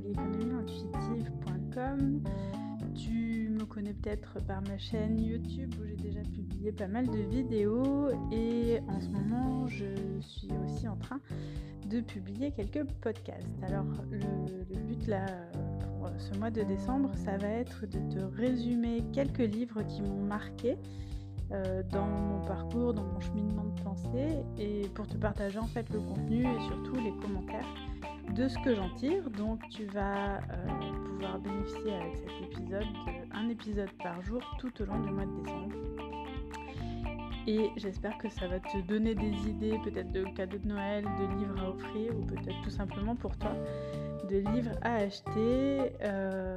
Salut, ici c'est Lucie du blog économieintuitive.com. Tu me connais peut-être par ma chaîne YouTube où j'ai déjà publié pas mal de vidéos et en ce moment je suis aussi en train de publier quelques podcasts. Alors le, but là pour ce mois de décembre ça va être de te résumer quelques livres qui m'ont marqué euh, dans mon parcours, dans mon cheminement de pensée et pour te partager en fait le contenu et surtout les commentaires de ce que j'en tire. Donc tu vas euh, pouvoir bénéficier avec cet épisode d'un épisode par jour tout au long du mois de décembre. Et j'espère que ça va te donner des idées peut-être de cadeaux de Noël, de livres à offrir ou peut-être tout simplement pour toi de livres à acheter. Euh,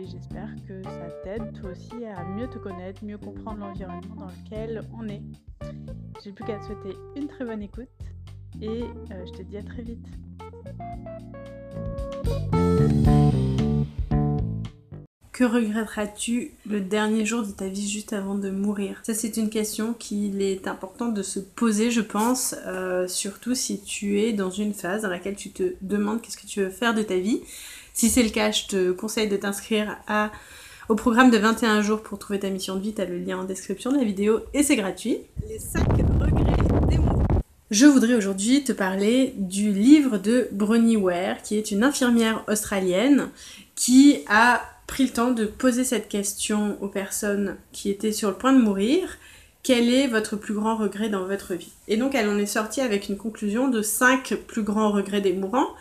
et j'espère que ça t'aide toi aussi à mieux te connaître, mieux comprendre l'environnement dans lequel on est. J'ai plus qu'à te souhaiter une très bonne écoute et euh, je te dis à très vite. Que regretteras-tu le dernier jour de ta vie juste avant de mourir? Ça c'est une question qu'il est important de se poser je pense, euh, surtout si tu es dans une phase dans laquelle tu te demandes qu'est-ce que tu veux faire de ta vie. Si c'est le cas, je te conseille de t'inscrire au programme de 21 jours pour trouver ta mission de vie. Tu as le lien en description de la vidéo et c'est gratuit. Les 5 regrets des. Je voudrais aujourd'hui te parler du livre de Bronnie Ware, qui est une infirmière australienne qui a pris le temps de poser cette question aux personnes qui étaient sur le point de mourir. Quel est votre plus grand regret dans votre vie? Et donc elle en est sortie avec une conclusion de 5 plus grands regrets des mourants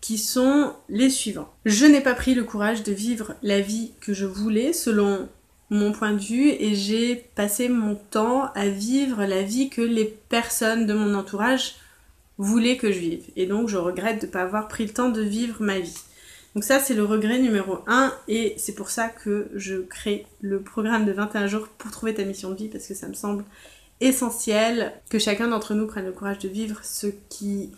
qui sont les suivants. Je n'ai pas pris le courage de vivre la vie que je voulais selon mon point de vue et j'ai passé mon temps à vivre la vie que les personnes de mon entourage voulaient que je vive. Et donc je regrette de ne pas avoir pris le temps de vivre ma vie. Donc ça c'est le regret numéro 1 et c'est pour ça que je crée le programme de 21 jours pour trouver ta mission de vie parce que ça me semble essentiel que chacun d'entre nous prenne le courage de vivre ce qui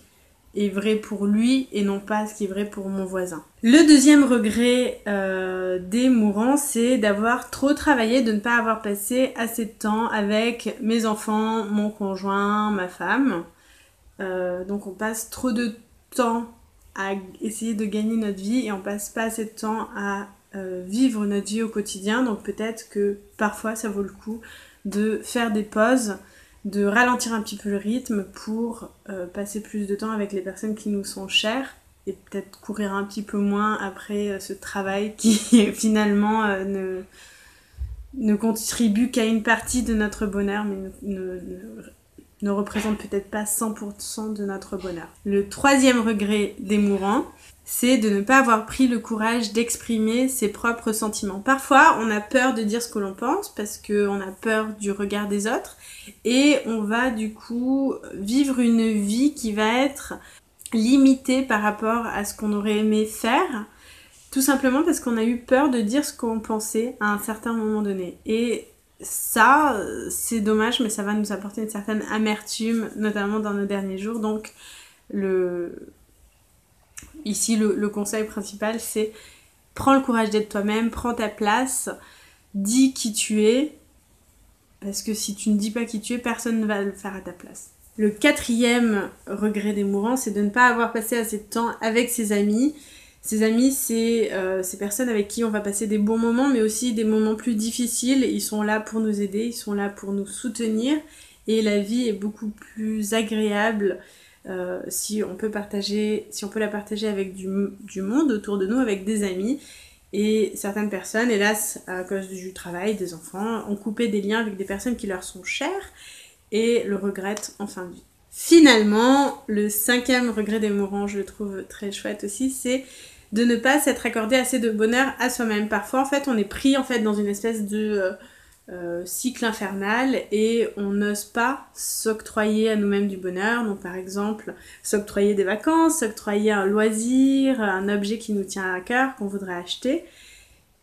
est vrai pour lui et non pas ce qui est vrai pour mon voisin. Le deuxième regret euh, des mourants, c'est d'avoir trop travaillé, de ne pas avoir passé assez de temps avec mes enfants, mon conjoint, ma femme. Euh, donc on passe trop de temps à essayer de gagner notre vie et on passe pas assez de temps à euh, vivre notre vie au quotidien. Donc peut-être que parfois ça vaut le coup de faire des pauses de ralentir un petit peu le rythme pour euh, passer plus de temps avec les personnes qui nous sont chères et peut-être courir un petit peu moins après euh, ce travail qui finalement euh, ne, contribue qu'à une partie de notre bonheur mais ne, ne représente peut-être pas 100% de notre bonheur. Le troisième regret des mourants, c'est de ne pas avoir pris le courage d'exprimer ses propres sentiments. Parfois, on a peur de dire ce que l'on pense parce qu'on a peur du regard des autres et on va du coup vivre une vie qui va être limitée par rapport à ce qu'on aurait aimé faire, tout simplement parce qu'on a eu peur de dire ce qu'on pensait à un certain moment donné. Et ça, c'est dommage, mais ça va nous apporter une certaine amertume, notamment dans nos derniers jours. Donc, le, ici, le, conseil principal, c'est prends le courage d'être toi-même, prends ta place, dis qui tu es, parce que si tu ne dis pas qui tu es, personne ne va le faire à ta place. Le quatrième regret des mourants, c'est de ne pas avoir passé assez de temps avec ses amis. Ses amis, c'est euh, ces personnes avec qui on va passer des bons moments, mais aussi des moments plus difficiles. Ils sont là pour nous aider, ils sont là pour nous soutenir. Et la vie est beaucoup plus agréable euh, si on peut partager, si on peut la partager avec du, monde autour de nous, avec des amis. Et certaines personnes, hélas, à cause du travail, des enfants, ont coupé des liens avec des personnes qui leur sont chères et le regrettent en fin de vie. Finalement, le cinquième regret des mourants, je le trouve très chouette aussi, c'est de ne pas s'être accordé assez de bonheur à soi-même. Parfois, en fait, on est pris en fait dans une espèce de euh, euh, cycle infernal et on n'ose pas s'octroyer à nous-mêmes du bonheur. Donc par exemple, s'octroyer des vacances, s'octroyer un loisir, un objet qui nous tient à cœur, qu'on voudrait acheter.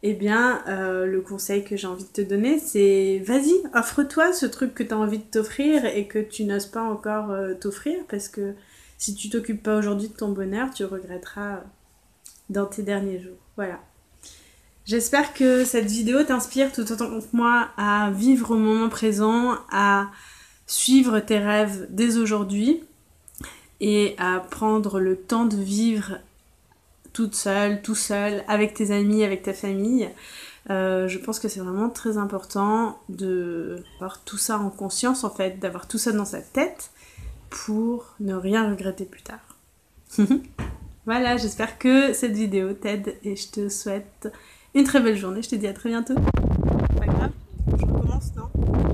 Eh bien, euh, le conseil que j'ai envie de te donner, c'est vas-y, offre-toi ce truc que tu as envie de t'offrir et que tu n'oses pas encore euh, t'offrir parce que si tu t'occupes pas aujourd'hui de ton bonheur, tu regretteras dans tes derniers jours. Voilà. J'espère que cette vidéo t'inspire tout autant que moi à vivre au moment présent, à suivre tes rêves dès aujourd'hui et à prendre le temps de vivre toute seule, tout seul, avec tes amis, avec ta famille. Euh, je pense que c'est vraiment très important de avoir tout ça en conscience, en fait, d'avoir tout ça dans sa tête pour ne rien regretter plus tard. voilà, j'espère que cette vidéo t'aide et je te souhaite une très belle journée. Je te dis à très bientôt. Pas grave, je recommence, non?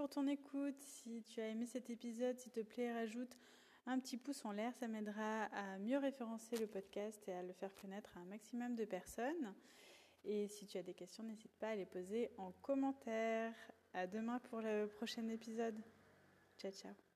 Pour ton écoute. Si tu as aimé cet épisode, s'il te plaît, rajoute un petit pouce en l'air. Ça m'aidera à mieux référencer le podcast et à le faire connaître à un maximum de personnes. Et si tu as des questions, n'hésite pas à les poser en commentaire. À demain pour le prochain épisode. Ciao, ciao.